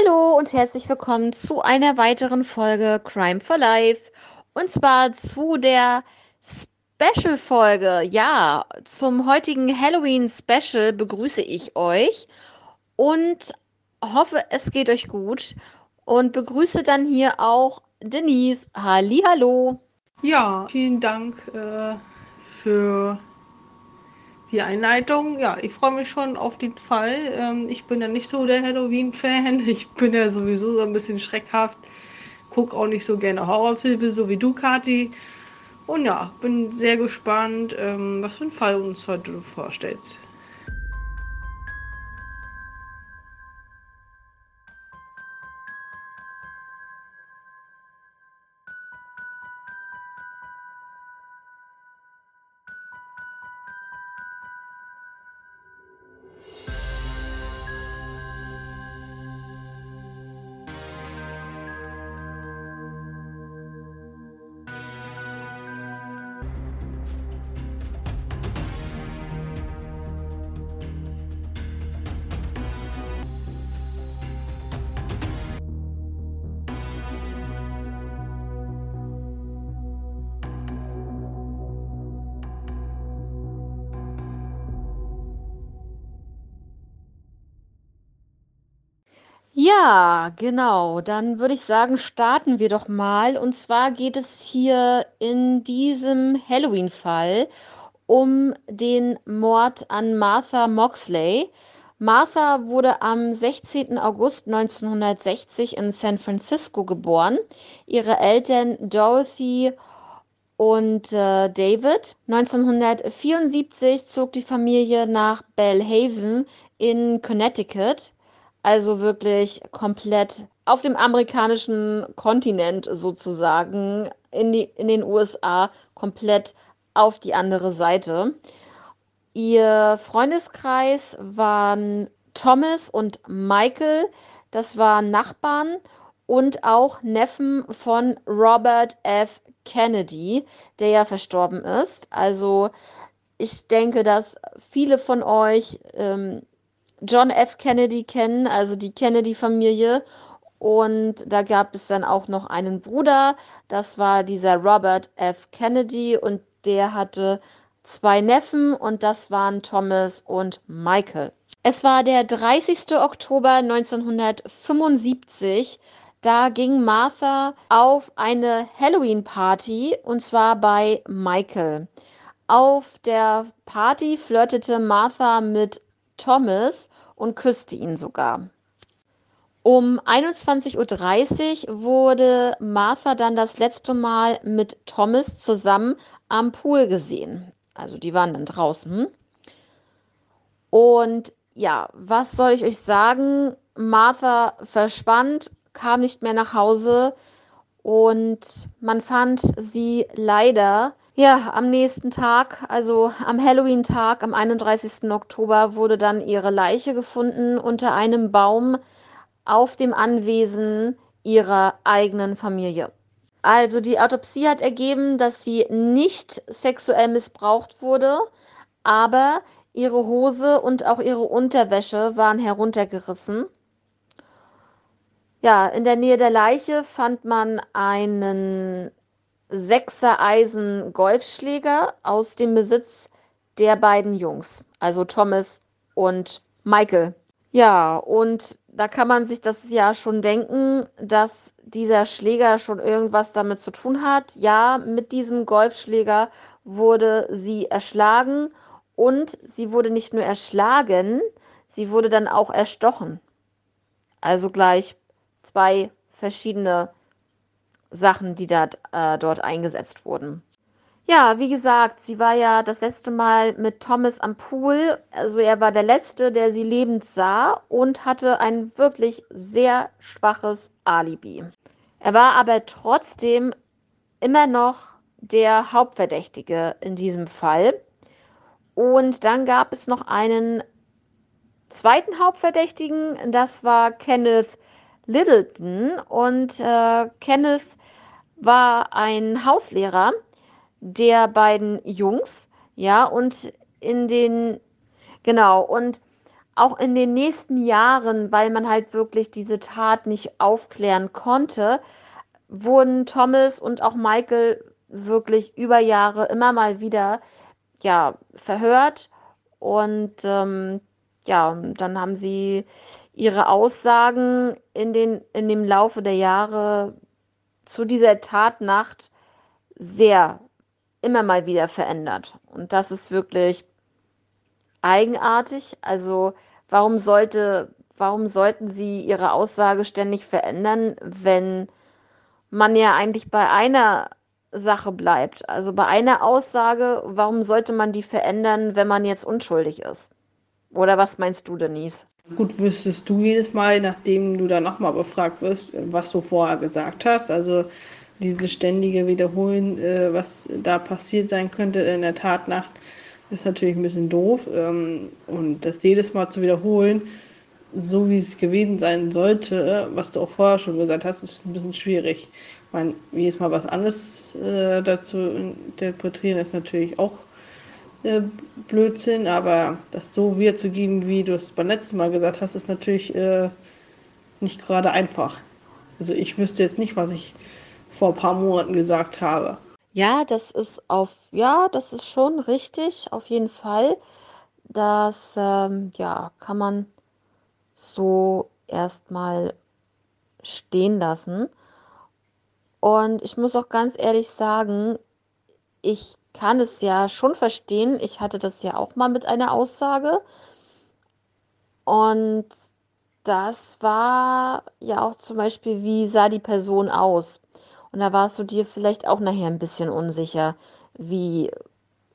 Hallo und herzlich willkommen zu einer weiteren Folge Crime for Life. Und zwar zu der Special-Folge. Ja, zum heutigen Halloween-Special begrüße ich euch und hoffe, es geht euch gut. Und begrüße dann hier auch Denise. Hallo. Ja, vielen Dank äh, für die Einleitung. Ja, ich freue mich schon auf den Fall. Ähm, ich bin ja nicht so der Halloween-Fan. Ich bin ja sowieso so ein bisschen schreckhaft. Guck auch nicht so gerne Horrorfilme, so wie du, Kathi. Und ja, bin sehr gespannt, ähm, was für einen Fall uns heute vorstellst. Ja, genau. Dann würde ich sagen, starten wir doch mal. Und zwar geht es hier in diesem Halloween-Fall um den Mord an Martha Moxley. Martha wurde am 16. August 1960 in San Francisco geboren. Ihre Eltern Dorothy und äh, David. 1974 zog die Familie nach Bellhaven in Connecticut also wirklich komplett auf dem amerikanischen Kontinent sozusagen, in, die, in den USA, komplett auf die andere Seite. Ihr Freundeskreis waren Thomas und Michael, das waren Nachbarn und auch Neffen von Robert F. Kennedy, der ja verstorben ist. Also ich denke, dass viele von euch ähm, John F. Kennedy kennen, also die Kennedy-Familie. Und da gab es dann auch noch einen Bruder, das war dieser Robert F. Kennedy und der hatte zwei Neffen und das waren Thomas und Michael. Es war der 30. Oktober 1975. Da ging Martha auf eine Halloween-Party und zwar bei Michael. Auf der Party flirtete Martha mit Thomas und küsste ihn sogar. Um 21.30 Uhr wurde Martha dann das letzte Mal mit Thomas zusammen am Pool gesehen. Also die waren dann draußen. Und ja, was soll ich euch sagen? Martha verspannt, kam nicht mehr nach Hause und man fand sie leider ja, am nächsten Tag, also am Halloween-Tag, am 31. Oktober, wurde dann ihre Leiche gefunden unter einem Baum auf dem Anwesen ihrer eigenen Familie. Also die Autopsie hat ergeben, dass sie nicht sexuell missbraucht wurde, aber ihre Hose und auch ihre Unterwäsche waren heruntergerissen. Ja, in der Nähe der Leiche fand man einen Sechser Eisen Golfschläger aus dem Besitz der beiden Jungs, also Thomas und Michael. Ja, und da kann man sich das ja schon denken, dass dieser Schläger schon irgendwas damit zu tun hat. Ja, mit diesem Golfschläger wurde sie erschlagen und sie wurde nicht nur erschlagen, sie wurde dann auch erstochen. Also gleich zwei verschiedene Sachen, die da, äh, dort eingesetzt wurden. Ja, wie gesagt, sie war ja das letzte Mal mit Thomas am Pool. Also er war der Letzte, der sie lebend sah und hatte ein wirklich sehr schwaches Alibi. Er war aber trotzdem immer noch der Hauptverdächtige in diesem Fall. Und dann gab es noch einen zweiten Hauptverdächtigen, das war Kenneth Littleton. Und äh, Kenneth war ein Hauslehrer der beiden Jungs, ja, und in den, genau, und auch in den nächsten Jahren, weil man halt wirklich diese Tat nicht aufklären konnte, wurden Thomas und auch Michael wirklich über Jahre immer mal wieder ja verhört und ähm, ja, dann haben sie ihre Aussagen in den in dem Laufe der Jahre zu dieser Tatnacht sehr immer mal wieder verändert. Und das ist wirklich eigenartig. Also warum sollte, warum sollten sie ihre Aussage ständig verändern, wenn man ja eigentlich bei einer Sache bleibt? Also bei einer Aussage, warum sollte man die verändern, wenn man jetzt unschuldig ist? Oder was meinst du, Denise? Gut, wüsstest du jedes Mal, nachdem du dann nochmal befragt wirst, was du vorher gesagt hast. Also dieses ständige Wiederholen, äh, was da passiert sein könnte in der Tatnacht, ist natürlich ein bisschen doof. Ähm, und das jedes Mal zu wiederholen, so wie es gewesen sein sollte, was du auch vorher schon gesagt hast, ist ein bisschen schwierig. Ich meine, jedes Mal was anderes äh, dazu interpretieren, ist natürlich auch äh, Blödsinn, aber das so wiederzugeben, wie du es beim letzten Mal gesagt hast, ist natürlich äh, nicht gerade einfach. Also ich wüsste jetzt nicht, was ich vor ein paar Monaten gesagt habe. Ja, das ist auf, ja, das ist schon richtig, auf jeden Fall. Das, ähm, ja, kann man so erstmal stehen lassen. Und ich muss auch ganz ehrlich sagen, ich kann es ja schon verstehen. Ich hatte das ja auch mal mit einer Aussage. Und das war ja auch zum Beispiel, wie sah die Person aus? Und da warst du dir vielleicht auch nachher ein bisschen unsicher, wie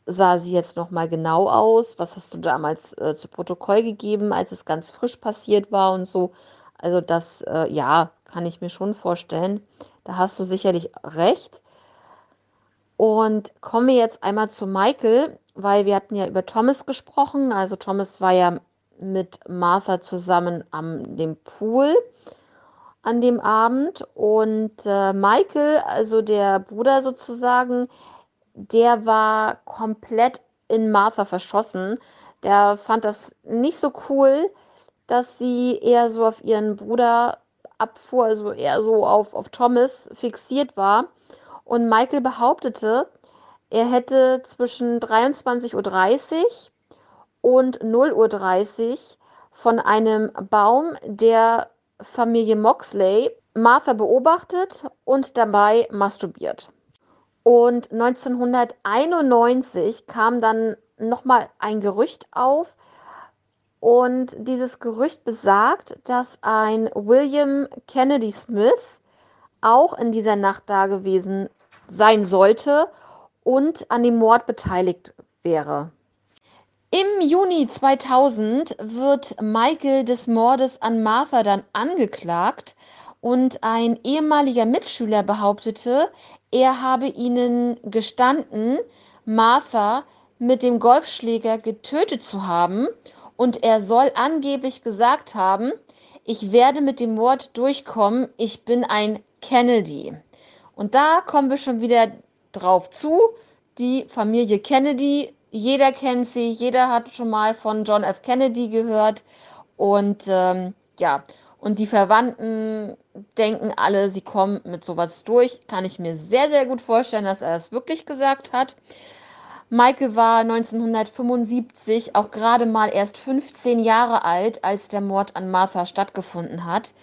sah sie jetzt noch mal genau aus? Was hast du damals äh, zu Protokoll gegeben, als es ganz frisch passiert war und so? Also das, äh, ja, kann ich mir schon vorstellen. Da hast du sicherlich recht. Und kommen wir jetzt einmal zu Michael, weil wir hatten ja über Thomas gesprochen. Also Thomas war ja mit Martha zusammen am dem Pool an dem Abend und äh, Michael, also der Bruder sozusagen, der war komplett in Martha verschossen. Der fand das nicht so cool, dass sie eher so auf ihren Bruder abfuhr, also eher so auf, auf Thomas fixiert war. Und Michael behauptete, er hätte zwischen 23.30 Uhr und 0.30 Uhr von einem Baum der Familie Moxley Martha beobachtet und dabei masturbiert. Und 1991 kam dann nochmal ein Gerücht auf. Und dieses Gerücht besagt, dass ein William Kennedy Smith auch in dieser Nacht da gewesen sein sollte und an dem Mord beteiligt wäre. Im Juni 2000 wird Michael des Mordes an Martha dann angeklagt und ein ehemaliger Mitschüler behauptete, er habe ihnen gestanden, Martha mit dem Golfschläger getötet zu haben und er soll angeblich gesagt haben, ich werde mit dem Mord durchkommen, ich bin ein Kennedy. Und da kommen wir schon wieder drauf zu. Die Familie Kennedy, jeder kennt sie, jeder hat schon mal von John F. Kennedy gehört. Und ähm, ja, und die Verwandten denken alle, sie kommen mit sowas durch. Kann ich mir sehr, sehr gut vorstellen, dass er das wirklich gesagt hat. Michael war 1975 auch gerade mal erst 15 Jahre alt, als der Mord an Martha stattgefunden hat.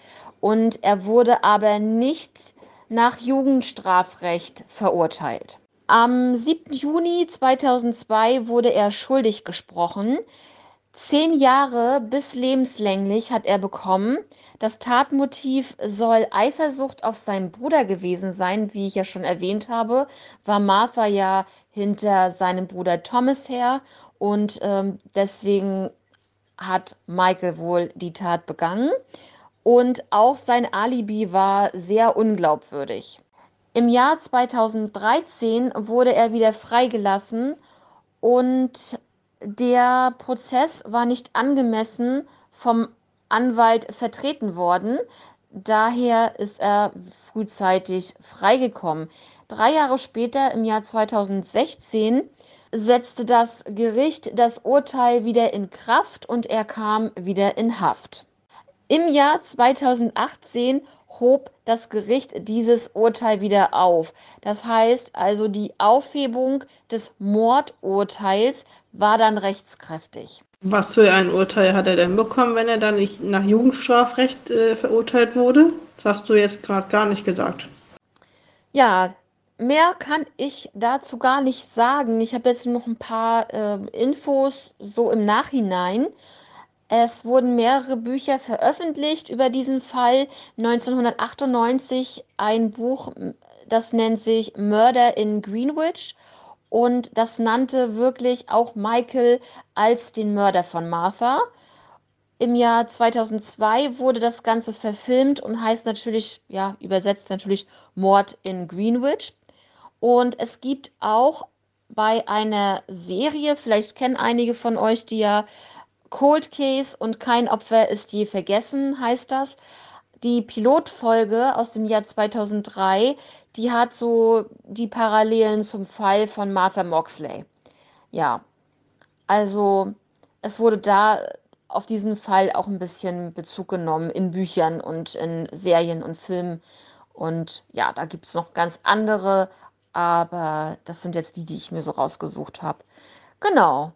Und er wurde aber nicht nach Jugendstrafrecht verurteilt. Am 7. Juni 2002 wurde er schuldig gesprochen. Zehn Jahre bis lebenslänglich hat er bekommen. Das Tatmotiv soll Eifersucht auf seinen Bruder gewesen sein. Wie ich ja schon erwähnt habe, war Martha ja hinter seinem Bruder Thomas her und ähm, deswegen hat Michael wohl die Tat begangen. Und auch sein Alibi war sehr unglaubwürdig. Im Jahr 2013 wurde er wieder freigelassen und der Prozess war nicht angemessen vom Anwalt vertreten worden. Daher ist er frühzeitig freigekommen. Drei Jahre später, im Jahr 2016, setzte das Gericht das Urteil wieder in Kraft und er kam wieder in Haft. Im Jahr 2018 hob das Gericht dieses Urteil wieder auf. Das heißt also, die Aufhebung des Mordurteils war dann rechtskräftig. Was für ein Urteil hat er denn bekommen, wenn er dann nicht nach Jugendstrafrecht äh, verurteilt wurde? Das hast du jetzt gerade gar nicht gesagt. Ja, mehr kann ich dazu gar nicht sagen. Ich habe jetzt noch ein paar äh, Infos so im Nachhinein. Es wurden mehrere Bücher veröffentlicht über diesen Fall. 1998 ein Buch, das nennt sich Murder in Greenwich. Und das nannte wirklich auch Michael als den Mörder von Martha. Im Jahr 2002 wurde das Ganze verfilmt und heißt natürlich, ja, übersetzt natürlich Mord in Greenwich. Und es gibt auch bei einer Serie, vielleicht kennen einige von euch die ja Cold Case und kein Opfer ist je vergessen, heißt das. Die Pilotfolge aus dem Jahr 2003, die hat so die Parallelen zum Fall von Martha Moxley. Ja, also es wurde da auf diesen Fall auch ein bisschen Bezug genommen in Büchern und in Serien und Filmen. Und ja, da gibt es noch ganz andere, aber das sind jetzt die, die ich mir so rausgesucht habe. Genau.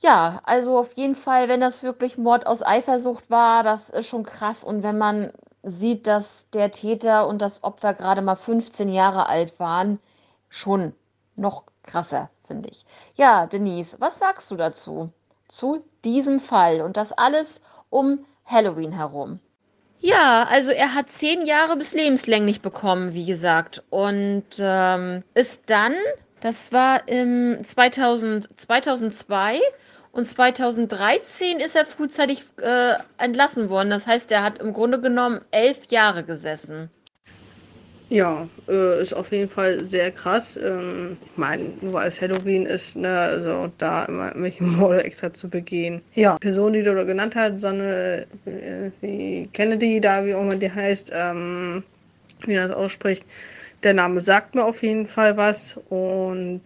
Ja, also auf jeden Fall, wenn das wirklich Mord aus Eifersucht war, das ist schon krass. Und wenn man sieht, dass der Täter und das Opfer gerade mal 15 Jahre alt waren, schon noch krasser, finde ich. Ja, Denise, was sagst du dazu? Zu diesem Fall und das alles um Halloween herum. Ja, also er hat zehn Jahre bis lebenslänglich bekommen, wie gesagt. Und ähm, ist dann, das war im 2000, 2002 und 2013 ist er frühzeitig äh, entlassen worden. Das heißt, er hat im Grunde genommen elf Jahre gesessen. Ja, äh, ist auf jeden Fall sehr krass. Ähm, ich meine, nur weil es Halloween ist, ne, also da immer welche Morde extra zu begehen. Ja, Person, die du da genannt hast, so eine, äh, Kennedy, da wie auch immer die heißt, ähm, wie er das ausspricht, der Name sagt mir auf jeden Fall was und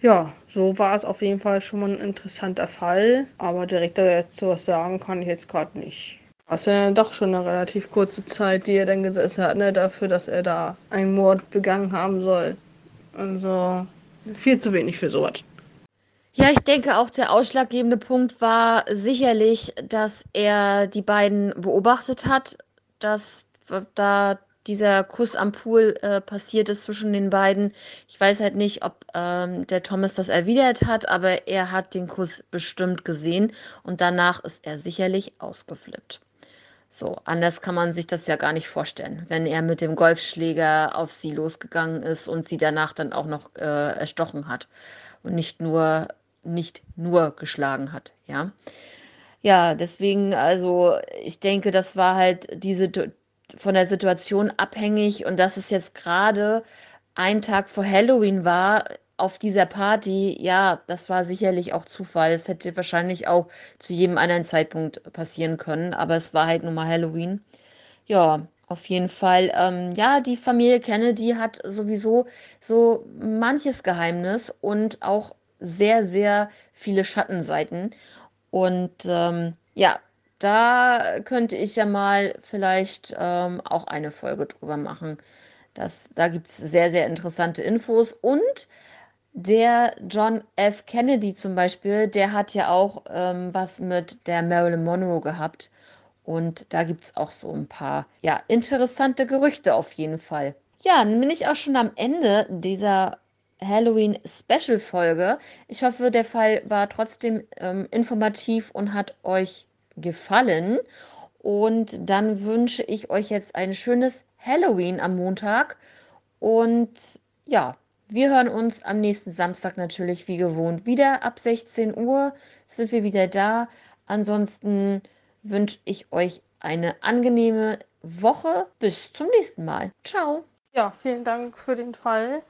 ja, so war es auf jeden Fall schon mal ein interessanter Fall, aber direkt dazu was sagen kann ich jetzt gerade nicht. Was ja doch schon eine relativ kurze Zeit, die er dann gesessen hat, ne, dafür, dass er da einen Mord begangen haben soll. Also viel zu wenig für sowas. Ja, ich denke auch der ausschlaggebende Punkt war sicherlich, dass er die beiden beobachtet hat, dass da dieser Kuss am Pool äh, passiert ist zwischen den beiden. Ich weiß halt nicht, ob ähm, der Thomas das erwidert hat, aber er hat den Kuss bestimmt gesehen und danach ist er sicherlich ausgeflippt. So, anders kann man sich das ja gar nicht vorstellen, wenn er mit dem Golfschläger auf sie losgegangen ist und sie danach dann auch noch äh, erstochen hat und nicht nur nicht nur geschlagen hat, ja. Ja, deswegen, also ich denke, das war halt diese von der Situation abhängig und dass es jetzt gerade ein Tag vor Halloween war auf dieser Party, ja, das war sicherlich auch Zufall. Es hätte wahrscheinlich auch zu jedem anderen Zeitpunkt passieren können, aber es war halt nun mal Halloween. Ja, auf jeden Fall. Ähm, ja, die Familie Kennedy hat sowieso so manches Geheimnis und auch sehr, sehr viele Schattenseiten. Und ähm, ja, da könnte ich ja mal vielleicht ähm, auch eine Folge drüber machen. Das, da gibt es sehr, sehr interessante Infos. Und der John F. Kennedy zum Beispiel, der hat ja auch ähm, was mit der Marilyn Monroe gehabt. Und da gibt es auch so ein paar, ja, interessante Gerüchte auf jeden Fall. Ja, dann bin ich auch schon am Ende dieser Halloween-Special-Folge. Ich hoffe, der Fall war trotzdem ähm, informativ und hat euch gefallen. Und dann wünsche ich euch jetzt ein schönes Halloween am Montag. Und ja, wir hören uns am nächsten Samstag natürlich wie gewohnt wieder. Ab 16 Uhr sind wir wieder da. Ansonsten wünsche ich euch eine angenehme Woche. Bis zum nächsten Mal. Ciao. Ja, vielen Dank für den Fall.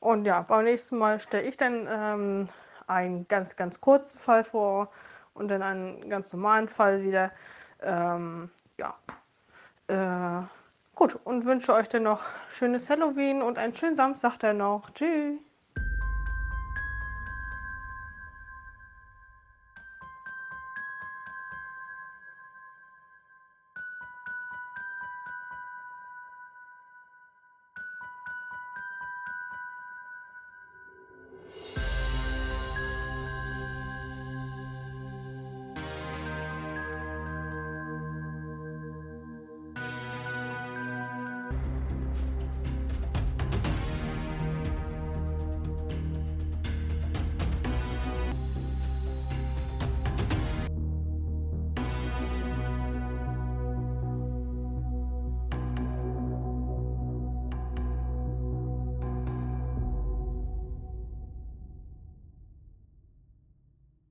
Und ja, beim nächsten Mal stelle ich dann ähm, einen ganz, ganz kurzen Fall vor und dann einen ganz normalen Fall wieder. Ähm, ja. Äh, gut, und wünsche euch dann noch schönes Halloween und einen schönen Samstag dann noch. Tschüss.